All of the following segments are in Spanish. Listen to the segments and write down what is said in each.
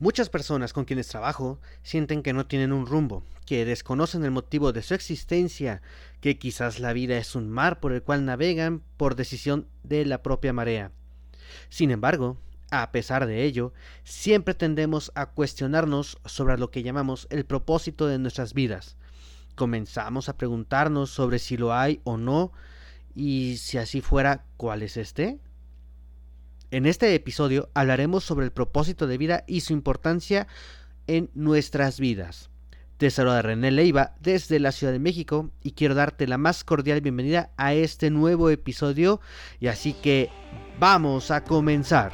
Muchas personas con quienes trabajo sienten que no tienen un rumbo, que desconocen el motivo de su existencia, que quizás la vida es un mar por el cual navegan por decisión de la propia marea. Sin embargo, a pesar de ello, siempre tendemos a cuestionarnos sobre lo que llamamos el propósito de nuestras vidas. Comenzamos a preguntarnos sobre si lo hay o no, y si así fuera, ¿cuál es este? En este episodio hablaremos sobre el propósito de vida y su importancia en nuestras vidas. Te saluda René Leiva desde la Ciudad de México y quiero darte la más cordial bienvenida a este nuevo episodio y así que vamos a comenzar.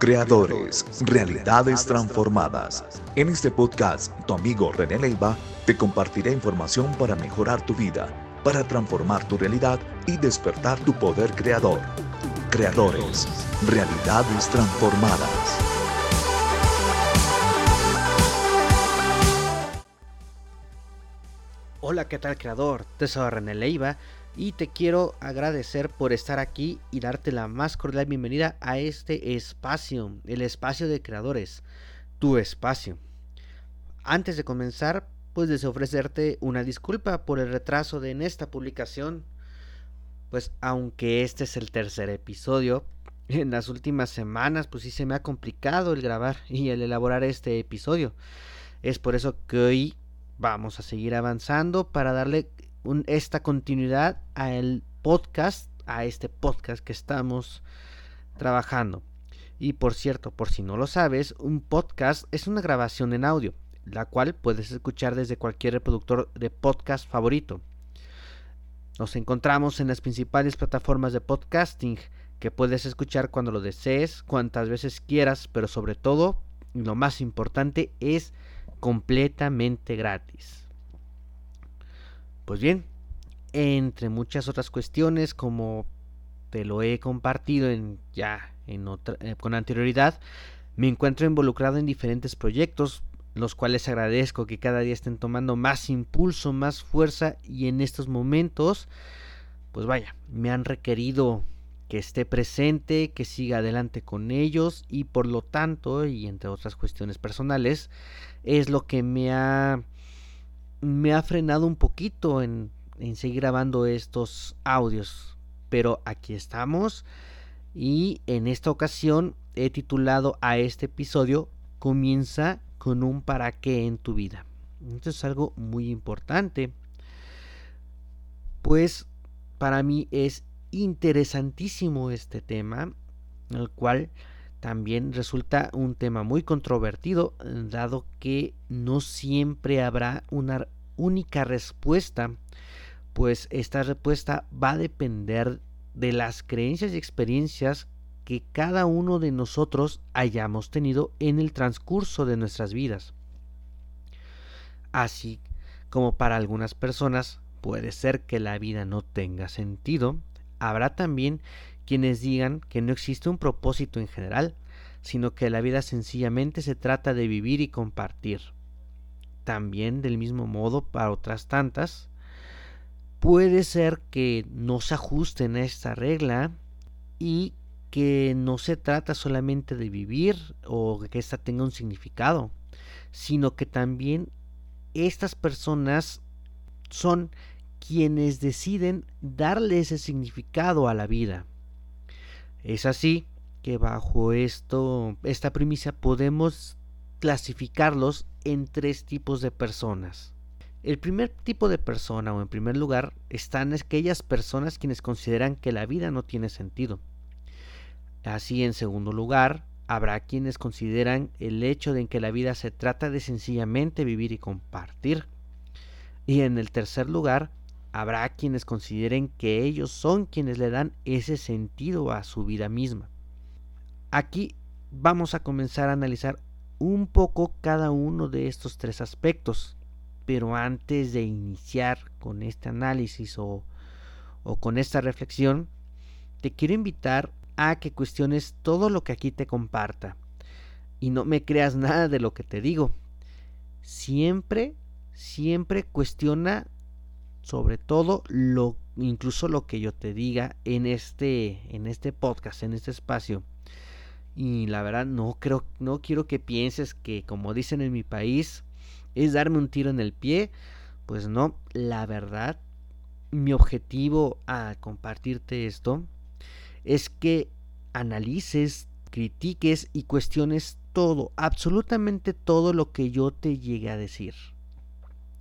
Creadores, realidades transformadas. En este podcast, tu amigo René Leiva te compartirá información para mejorar tu vida, para transformar tu realidad y despertar tu poder creador. Creadores, realidades transformadas. Hola, ¿qué tal creador? Te soy René Leiva y te quiero agradecer por estar aquí y darte la más cordial bienvenida a este espacio, el espacio de creadores, tu espacio. Antes de comenzar, pues deseo ofrecerte una disculpa por el retraso de en esta publicación pues aunque este es el tercer episodio, en las últimas semanas pues sí se me ha complicado el grabar y el elaborar este episodio. Es por eso que hoy vamos a seguir avanzando para darle esta continuidad al podcast, a este podcast que estamos trabajando. Y por cierto, por si no lo sabes, un podcast es una grabación en audio, la cual puedes escuchar desde cualquier reproductor de podcast favorito. Nos encontramos en las principales plataformas de podcasting que puedes escuchar cuando lo desees, cuantas veces quieras, pero sobre todo, lo más importante, es completamente gratis. Pues bien, entre muchas otras cuestiones, como te lo he compartido en, ya en otra, eh, con anterioridad, me encuentro involucrado en diferentes proyectos los cuales agradezco que cada día estén tomando más impulso, más fuerza y en estos momentos, pues vaya, me han requerido que esté presente, que siga adelante con ellos y por lo tanto, y entre otras cuestiones personales, es lo que me ha me ha frenado un poquito en, en seguir grabando estos audios. Pero aquí estamos y en esta ocasión he titulado a este episodio Comienza con un para qué en tu vida. Esto es algo muy importante. Pues para mí es interesantísimo este tema, el cual también resulta un tema muy controvertido, dado que no siempre habrá una única respuesta, pues esta respuesta va a depender de las creencias y experiencias que cada uno de nosotros hayamos tenido en el transcurso de nuestras vidas. Así como para algunas personas puede ser que la vida no tenga sentido, habrá también quienes digan que no existe un propósito en general, sino que la vida sencillamente se trata de vivir y compartir. También del mismo modo para otras tantas, puede ser que no se ajusten a esta regla y que no se trata solamente de vivir o que ésta tenga un significado, sino que también estas personas son quienes deciden darle ese significado a la vida. Es así que bajo esto, esta premisa podemos clasificarlos en tres tipos de personas. El primer tipo de persona o en primer lugar están aquellas personas quienes consideran que la vida no tiene sentido Así, en segundo lugar, habrá quienes consideran el hecho de que la vida se trata de sencillamente vivir y compartir. Y en el tercer lugar, habrá quienes consideren que ellos son quienes le dan ese sentido a su vida misma. Aquí vamos a comenzar a analizar un poco cada uno de estos tres aspectos. Pero antes de iniciar con este análisis o, o con esta reflexión, te quiero invitar a que cuestiones todo lo que aquí te comparta. Y no me creas nada de lo que te digo. Siempre, siempre cuestiona sobre todo lo incluso lo que yo te diga en este en este podcast, en este espacio. Y la verdad no creo, no quiero que pienses que como dicen en mi país es darme un tiro en el pie. Pues no, la verdad, mi objetivo al compartirte esto es que analices, critiques y cuestiones todo, absolutamente todo lo que yo te llegue a decir.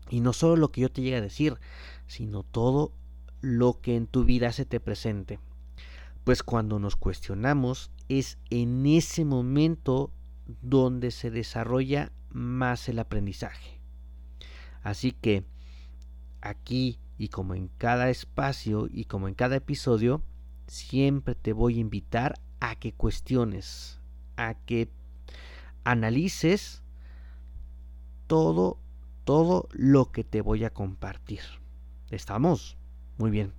Y no solo lo que yo te llegue a decir, sino todo lo que en tu vida se te presente. Pues cuando nos cuestionamos es en ese momento donde se desarrolla más el aprendizaje. Así que aquí y como en cada espacio y como en cada episodio, siempre te voy a invitar a que cuestiones, a que analices todo, todo lo que te voy a compartir. ¿Estamos? Muy bien.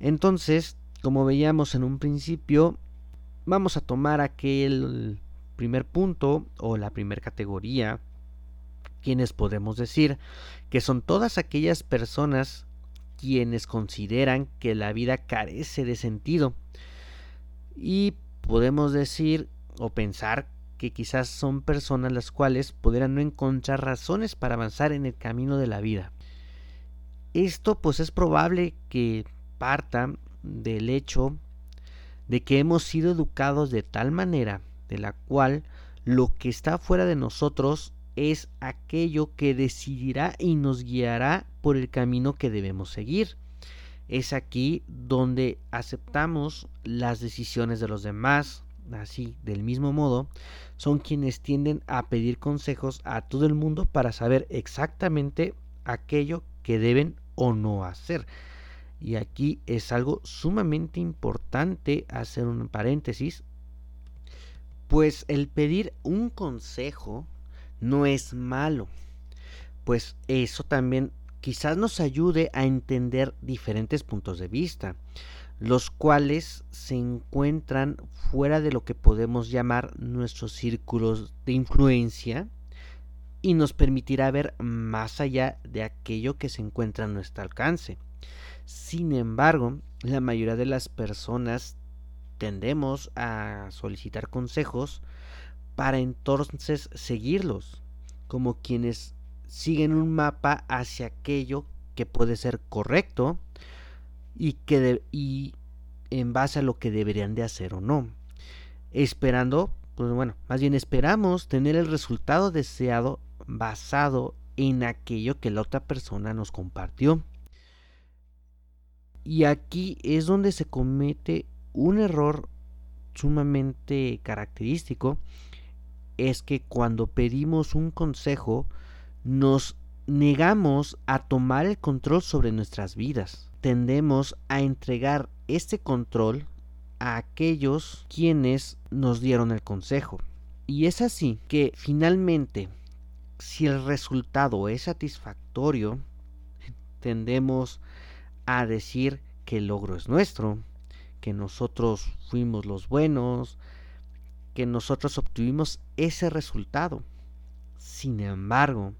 Entonces, como veíamos en un principio, vamos a tomar aquel primer punto o la primera categoría, quienes podemos decir que son todas aquellas personas quienes consideran que la vida carece de sentido. Y podemos decir o pensar que quizás son personas las cuales pudieran no encontrar razones para avanzar en el camino de la vida. Esto pues es probable que parta del hecho de que hemos sido educados de tal manera de la cual lo que está fuera de nosotros es aquello que decidirá y nos guiará por el camino que debemos seguir. Es aquí donde aceptamos las decisiones de los demás, así del mismo modo, son quienes tienden a pedir consejos a todo el mundo para saber exactamente aquello que deben o no hacer. Y aquí es algo sumamente importante hacer un paréntesis, pues el pedir un consejo no es malo, pues eso también quizás nos ayude a entender diferentes puntos de vista los cuales se encuentran fuera de lo que podemos llamar nuestros círculos de influencia y nos permitirá ver más allá de aquello que se encuentra a nuestro alcance. Sin embargo, la mayoría de las personas tendemos a solicitar consejos para entonces seguirlos, como quienes siguen un mapa hacia aquello que puede ser correcto y, que y en base a lo que deberían de hacer o no. Esperando, pues bueno, más bien esperamos tener el resultado deseado basado en aquello que la otra persona nos compartió. Y aquí es donde se comete un error sumamente característico, es que cuando pedimos un consejo nos negamos a tomar el control sobre nuestras vidas tendemos a entregar este control a aquellos quienes nos dieron el consejo. Y es así que finalmente, si el resultado es satisfactorio, tendemos a decir que el logro es nuestro, que nosotros fuimos los buenos, que nosotros obtuvimos ese resultado. Sin embargo,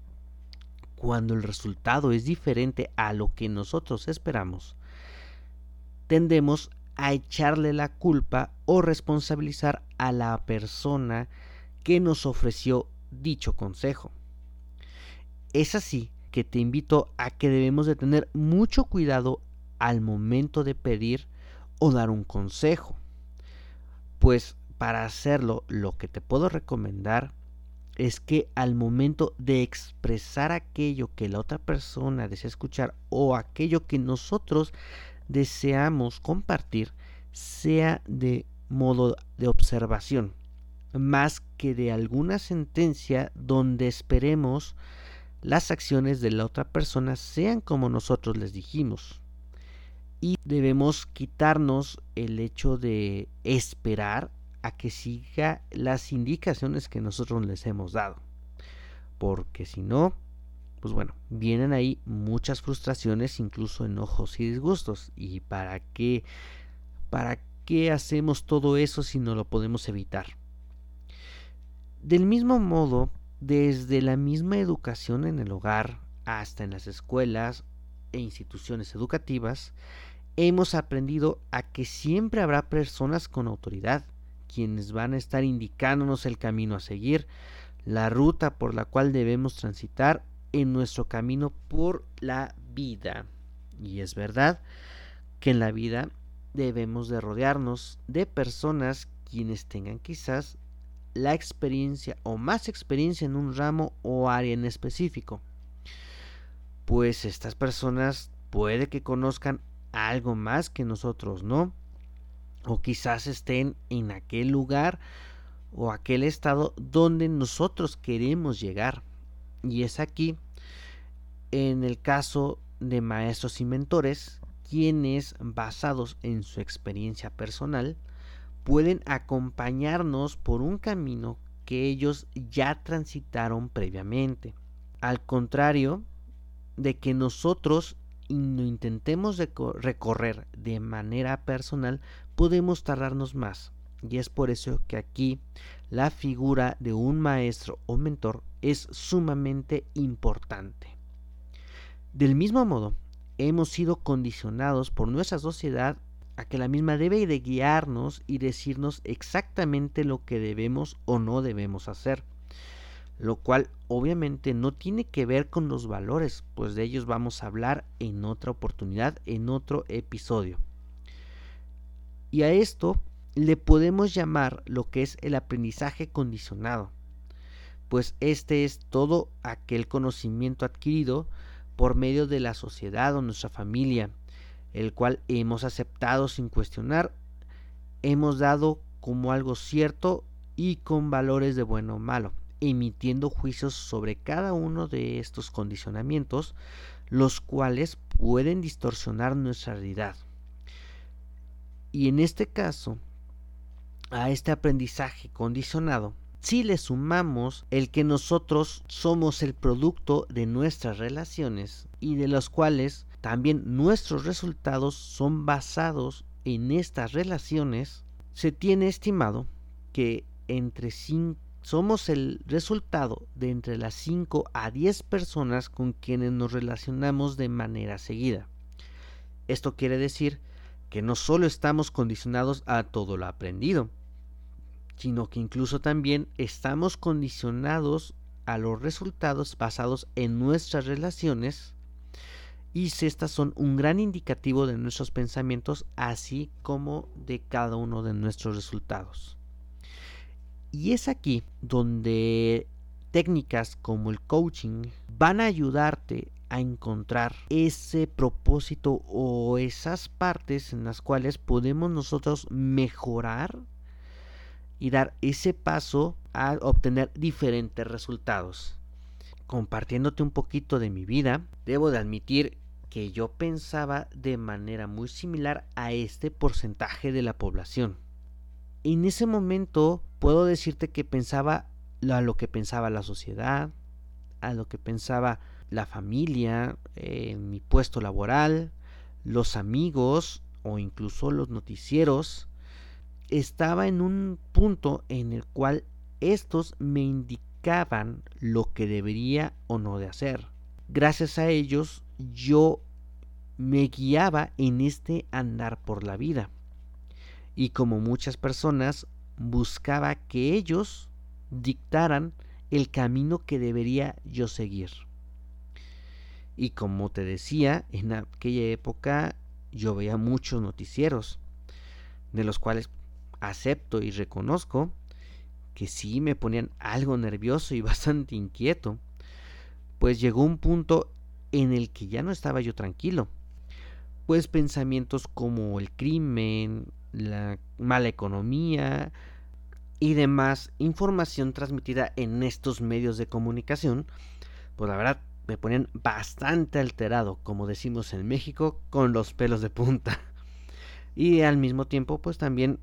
cuando el resultado es diferente a lo que nosotros esperamos, tendemos a echarle la culpa o responsabilizar a la persona que nos ofreció dicho consejo. Es así que te invito a que debemos de tener mucho cuidado al momento de pedir o dar un consejo. Pues para hacerlo lo que te puedo recomendar es que al momento de expresar aquello que la otra persona desea escuchar o aquello que nosotros deseamos compartir, sea de modo de observación, más que de alguna sentencia donde esperemos las acciones de la otra persona sean como nosotros les dijimos. Y debemos quitarnos el hecho de esperar a que siga las indicaciones que nosotros les hemos dado. Porque si no, pues bueno, vienen ahí muchas frustraciones, incluso enojos y disgustos. ¿Y para qué? ¿Para qué hacemos todo eso si no lo podemos evitar? Del mismo modo, desde la misma educación en el hogar hasta en las escuelas e instituciones educativas, hemos aprendido a que siempre habrá personas con autoridad quienes van a estar indicándonos el camino a seguir, la ruta por la cual debemos transitar en nuestro camino por la vida. Y es verdad que en la vida debemos de rodearnos de personas quienes tengan quizás la experiencia o más experiencia en un ramo o área en específico. Pues estas personas puede que conozcan algo más que nosotros, ¿no? O quizás estén en aquel lugar o aquel estado donde nosotros queremos llegar. Y es aquí, en el caso de maestros y mentores, quienes, basados en su experiencia personal, pueden acompañarnos por un camino que ellos ya transitaron previamente. Al contrario de que nosotros no intentemos recorrer de manera personal, podemos tardarnos más. Y es por eso que aquí la figura de un maestro o mentor es sumamente importante. Del mismo modo, hemos sido condicionados por nuestra sociedad a que la misma debe de guiarnos y decirnos exactamente lo que debemos o no debemos hacer. Lo cual obviamente no tiene que ver con los valores, pues de ellos vamos a hablar en otra oportunidad, en otro episodio. Y a esto le podemos llamar lo que es el aprendizaje condicionado, pues este es todo aquel conocimiento adquirido por medio de la sociedad o nuestra familia, el cual hemos aceptado sin cuestionar, hemos dado como algo cierto y con valores de bueno o malo, emitiendo juicios sobre cada uno de estos condicionamientos, los cuales pueden distorsionar nuestra realidad. Y en este caso, a este aprendizaje condicionado, si le sumamos el que nosotros somos el producto de nuestras relaciones y de los cuales también nuestros resultados son basados en estas relaciones, se tiene estimado que entre somos el resultado de entre las 5 a 10 personas con quienes nos relacionamos de manera seguida. Esto quiere decir que no solo estamos condicionados a todo lo aprendido, sino que incluso también estamos condicionados a los resultados basados en nuestras relaciones y estas son un gran indicativo de nuestros pensamientos así como de cada uno de nuestros resultados. Y es aquí donde técnicas como el coaching van a ayudarte a encontrar ese propósito o esas partes en las cuales podemos nosotros mejorar y dar ese paso a obtener diferentes resultados. Compartiéndote un poquito de mi vida, debo de admitir que yo pensaba de manera muy similar a este porcentaje de la población. En ese momento puedo decirte que pensaba a lo que pensaba la sociedad, a lo que pensaba la familia, eh, mi puesto laboral, los amigos o incluso los noticieros, estaba en un punto en el cual estos me indicaban lo que debería o no de hacer. Gracias a ellos yo me guiaba en este andar por la vida. Y como muchas personas, buscaba que ellos dictaran el camino que debería yo seguir. Y como te decía, en aquella época yo veía muchos noticieros, de los cuales acepto y reconozco que sí me ponían algo nervioso y bastante inquieto, pues llegó un punto en el que ya no estaba yo tranquilo, pues pensamientos como el crimen, la mala economía y demás información transmitida en estos medios de comunicación, pues la verdad me ponían bastante alterado, como decimos en México, con los pelos de punta. Y al mismo tiempo, pues también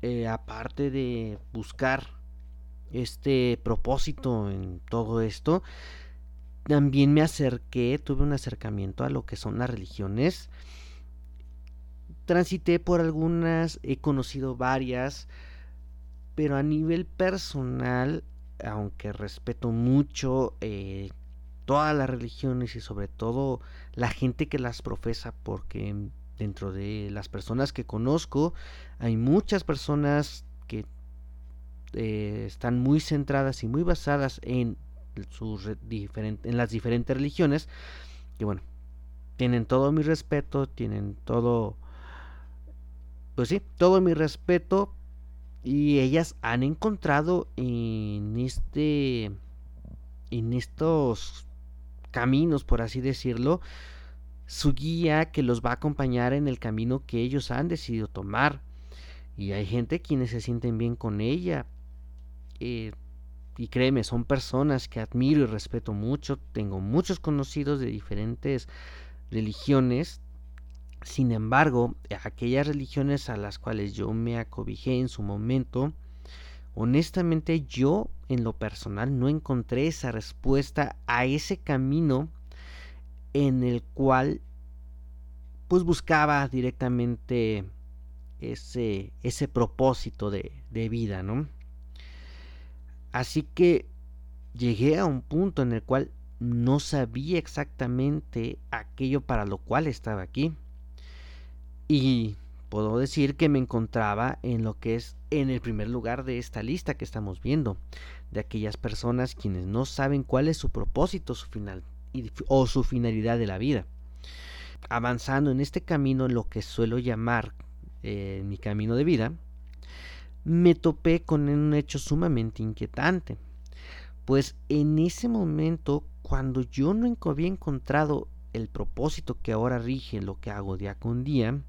eh, aparte de buscar este propósito en todo esto, también me acerqué, tuve un acercamiento a lo que son las religiones. Transité por algunas, he conocido varias, pero a nivel personal, aunque respeto mucho eh, todas las religiones y sobre todo la gente que las profesa, porque dentro de las personas que conozco hay muchas personas que eh, están muy centradas y muy basadas en, sus en las diferentes religiones, que bueno, tienen todo mi respeto, tienen todo, pues sí, todo mi respeto y ellas han encontrado en este, en estos caminos, por así decirlo, su guía que los va a acompañar en el camino que ellos han decidido tomar. Y hay gente quienes se sienten bien con ella. Eh, y créeme, son personas que admiro y respeto mucho. Tengo muchos conocidos de diferentes religiones. Sin embargo, aquellas religiones a las cuales yo me acobijé en su momento, honestamente yo en lo personal no encontré esa respuesta a ese camino en el cual pues buscaba directamente ese, ese propósito de, de vida, ¿no? Así que llegué a un punto en el cual no sabía exactamente aquello para lo cual estaba aquí. Y puedo decir que me encontraba en lo que es en el primer lugar de esta lista que estamos viendo, de aquellas personas quienes no saben cuál es su propósito su final, o su finalidad de la vida. Avanzando en este camino, lo que suelo llamar eh, mi camino de vida, me topé con un hecho sumamente inquietante. Pues en ese momento, cuando yo no había encontrado el propósito que ahora rige lo que hago día con día,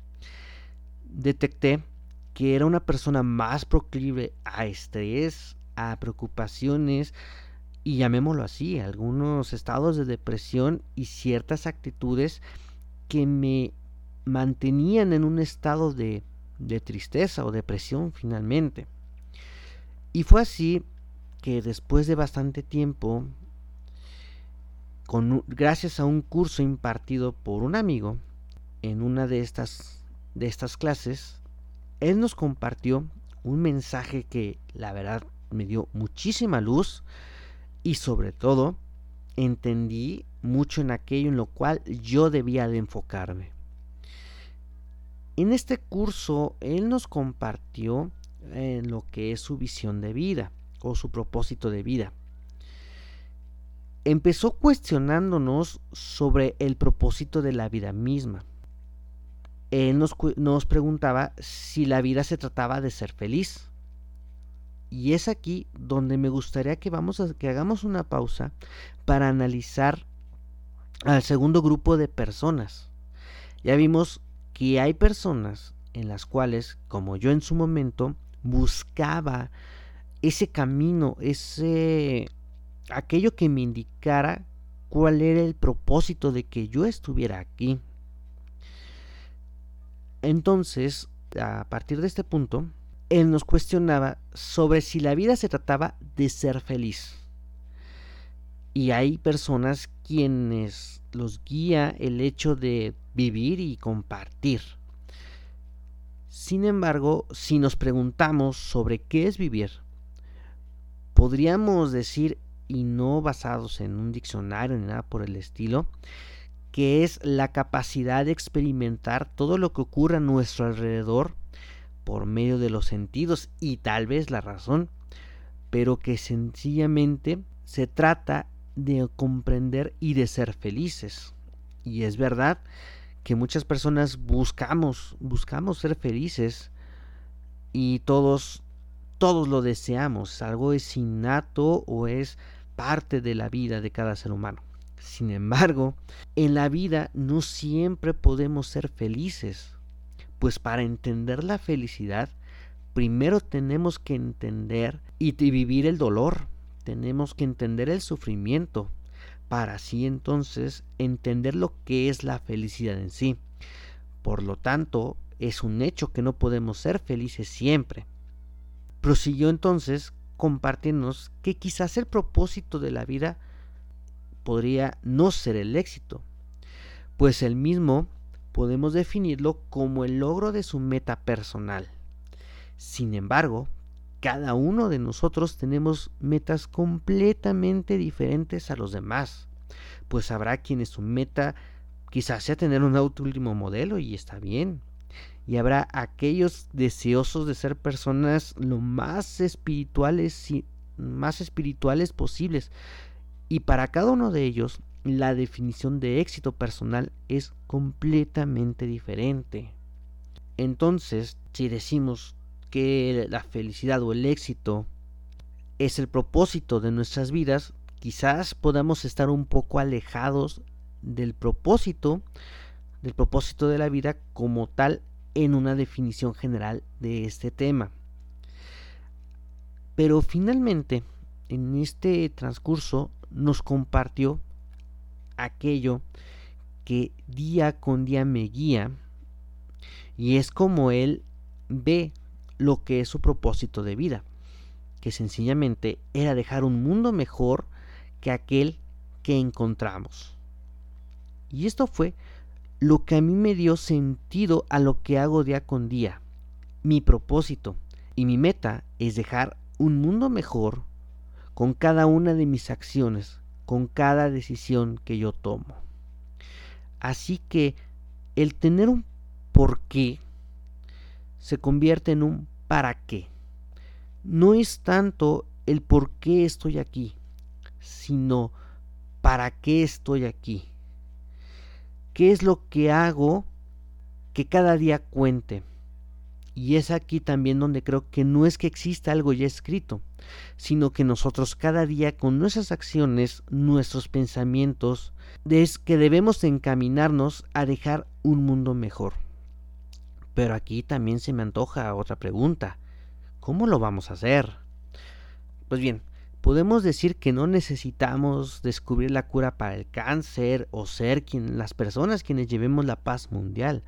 detecté que era una persona más proclive a estrés, a preocupaciones, y llamémoslo así, algunos estados de depresión y ciertas actitudes que me mantenían en un estado de, de tristeza o depresión finalmente. Y fue así que después de bastante tiempo, con, gracias a un curso impartido por un amigo en una de estas, de estas clases, él nos compartió un mensaje que la verdad me dio muchísima luz y sobre todo entendí mucho en aquello en lo cual yo debía de enfocarme. En este curso él nos compartió en lo que es su visión de vida o su propósito de vida. Empezó cuestionándonos sobre el propósito de la vida misma. Él nos, nos preguntaba si la vida se trataba de ser feliz y es aquí donde me gustaría que, vamos a, que hagamos una pausa para analizar al segundo grupo de personas. Ya vimos que hay personas en las cuales, como yo en su momento, buscaba ese camino, ese aquello que me indicara cuál era el propósito de que yo estuviera aquí. Entonces, a partir de este punto, él nos cuestionaba sobre si la vida se trataba de ser feliz. Y hay personas quienes los guía el hecho de vivir y compartir. Sin embargo, si nos preguntamos sobre qué es vivir, podríamos decir, y no basados en un diccionario ni nada por el estilo, que es la capacidad de experimentar todo lo que ocurre a nuestro alrededor por medio de los sentidos y tal vez la razón, pero que sencillamente se trata de comprender y de ser felices. Y es verdad que muchas personas buscamos, buscamos ser felices y todos todos lo deseamos, algo es innato o es parte de la vida de cada ser humano. Sin embargo, en la vida no siempre podemos ser felices pues para entender la felicidad, primero tenemos que entender y vivir el dolor, tenemos que entender el sufrimiento, para así entonces entender lo que es la felicidad en sí. Por lo tanto, es un hecho que no podemos ser felices siempre. Prosiguió entonces compartirnos que quizás el propósito de la vida podría no ser el éxito, pues el mismo podemos definirlo como el logro de su meta personal. Sin embargo, cada uno de nosotros tenemos metas completamente diferentes a los demás, pues habrá quienes su meta quizás sea tener un auto último modelo y está bien, y habrá aquellos deseosos de ser personas lo más espirituales más espirituales posibles. Y para cada uno de ellos, la definición de éxito personal es completamente diferente. Entonces, si decimos que la felicidad o el éxito es el propósito de nuestras vidas, quizás podamos estar un poco alejados del propósito, del propósito de la vida como tal en una definición general de este tema. Pero finalmente, en este transcurso, nos compartió aquello que día con día me guía y es como él ve lo que es su propósito de vida, que sencillamente era dejar un mundo mejor que aquel que encontramos. Y esto fue lo que a mí me dio sentido a lo que hago día con día. Mi propósito y mi meta es dejar un mundo mejor con cada una de mis acciones, con cada decisión que yo tomo. Así que el tener un por qué se convierte en un para qué. No es tanto el por qué estoy aquí, sino para qué estoy aquí. ¿Qué es lo que hago que cada día cuente? Y es aquí también donde creo que no es que exista algo ya escrito, sino que nosotros cada día con nuestras acciones, nuestros pensamientos, es que debemos encaminarnos a dejar un mundo mejor. Pero aquí también se me antoja otra pregunta. ¿Cómo lo vamos a hacer? Pues bien, podemos decir que no necesitamos descubrir la cura para el cáncer o ser quien, las personas quienes llevemos la paz mundial,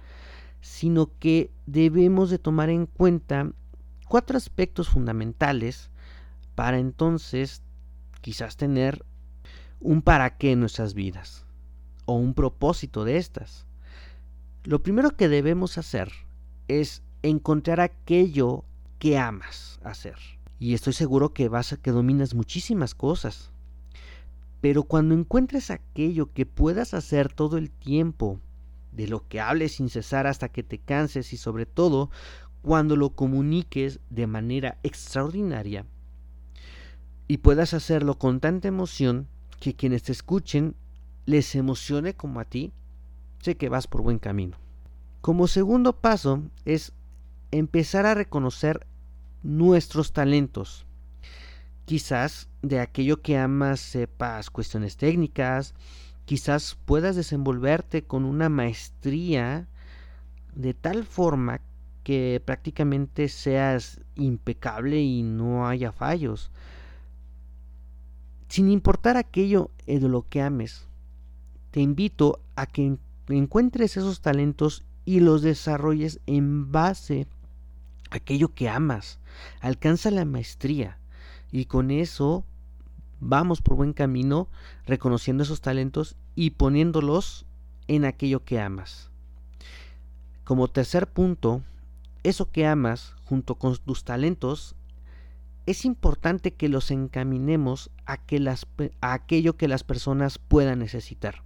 sino que debemos de tomar en cuenta cuatro aspectos fundamentales para entonces quizás tener un para qué en nuestras vidas o un propósito de estas. Lo primero que debemos hacer es encontrar aquello que amas hacer y estoy seguro que vas a que dominas muchísimas cosas. Pero cuando encuentres aquello que puedas hacer todo el tiempo, de lo que hables sin cesar hasta que te canses y sobre todo cuando lo comuniques de manera extraordinaria y puedas hacerlo con tanta emoción que quienes te escuchen les emocione como a ti, sé que vas por buen camino. Como segundo paso es empezar a reconocer nuestros talentos. Quizás de aquello que amas sepas cuestiones técnicas, quizás puedas desenvolverte con una maestría de tal forma que prácticamente seas impecable y no haya fallos. Sin importar aquello de lo que ames, te invito a que encuentres esos talentos y los desarrolles en base a aquello que amas alcanza la maestría y con eso vamos por buen camino reconociendo esos talentos y poniéndolos en aquello que amas. Como tercer punto, eso que amas junto con tus talentos, es importante que los encaminemos a, que las, a aquello que las personas puedan necesitar.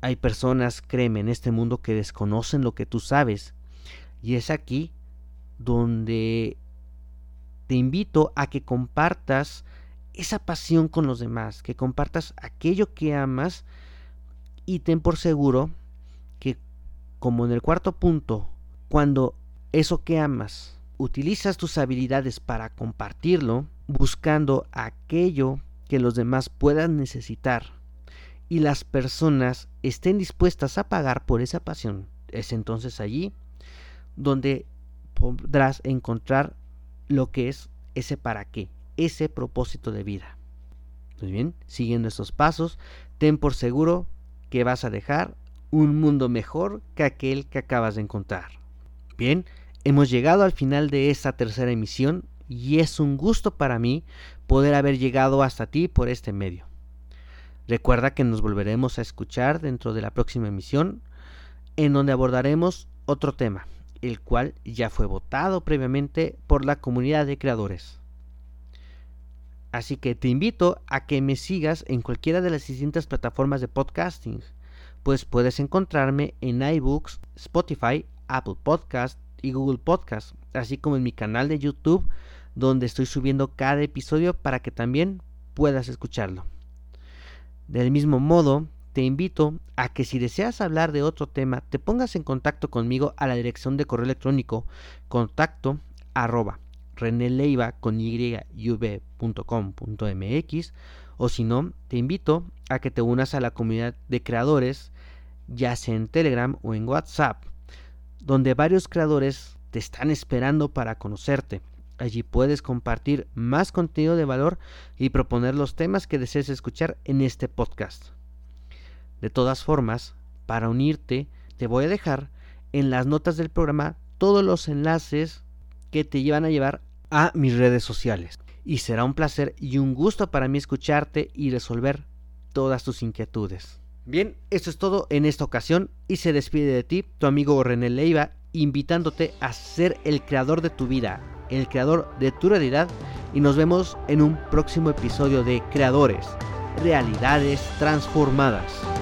Hay personas, créeme, en este mundo que desconocen lo que tú sabes. Y es aquí donde te invito a que compartas esa pasión con los demás, que compartas aquello que amas y ten por seguro que como en el cuarto punto, cuando eso que amas, utilizas tus habilidades para compartirlo, buscando aquello que los demás puedan necesitar y las personas estén dispuestas a pagar por esa pasión, es entonces allí donde podrás encontrar lo que es ese para qué, ese propósito de vida. Muy bien, siguiendo estos pasos, ten por seguro que vas a dejar un mundo mejor que aquel que acabas de encontrar. Bien, hemos llegado al final de esta tercera emisión y es un gusto para mí poder haber llegado hasta ti por este medio. Recuerda que nos volveremos a escuchar dentro de la próxima emisión en donde abordaremos otro tema el cual ya fue votado previamente por la comunidad de creadores. Así que te invito a que me sigas en cualquiera de las distintas plataformas de podcasting, pues puedes encontrarme en iBooks, Spotify, Apple Podcast y Google Podcast, así como en mi canal de YouTube, donde estoy subiendo cada episodio para que también puedas escucharlo. Del mismo modo, te invito a que si deseas hablar de otro tema, te pongas en contacto conmigo a la dirección de correo electrónico contacto reneleiva con yv.com.mx o si no, te invito a que te unas a la comunidad de creadores, ya sea en Telegram o en WhatsApp, donde varios creadores te están esperando para conocerte. Allí puedes compartir más contenido de valor y proponer los temas que desees escuchar en este podcast. De todas formas, para unirte, te voy a dejar en las notas del programa todos los enlaces que te llevan a llevar a mis redes sociales. Y será un placer y un gusto para mí escucharte y resolver todas tus inquietudes. Bien, esto es todo en esta ocasión y se despide de ti tu amigo René Leiva, invitándote a ser el creador de tu vida, el creador de tu realidad y nos vemos en un próximo episodio de Creadores, Realidades Transformadas.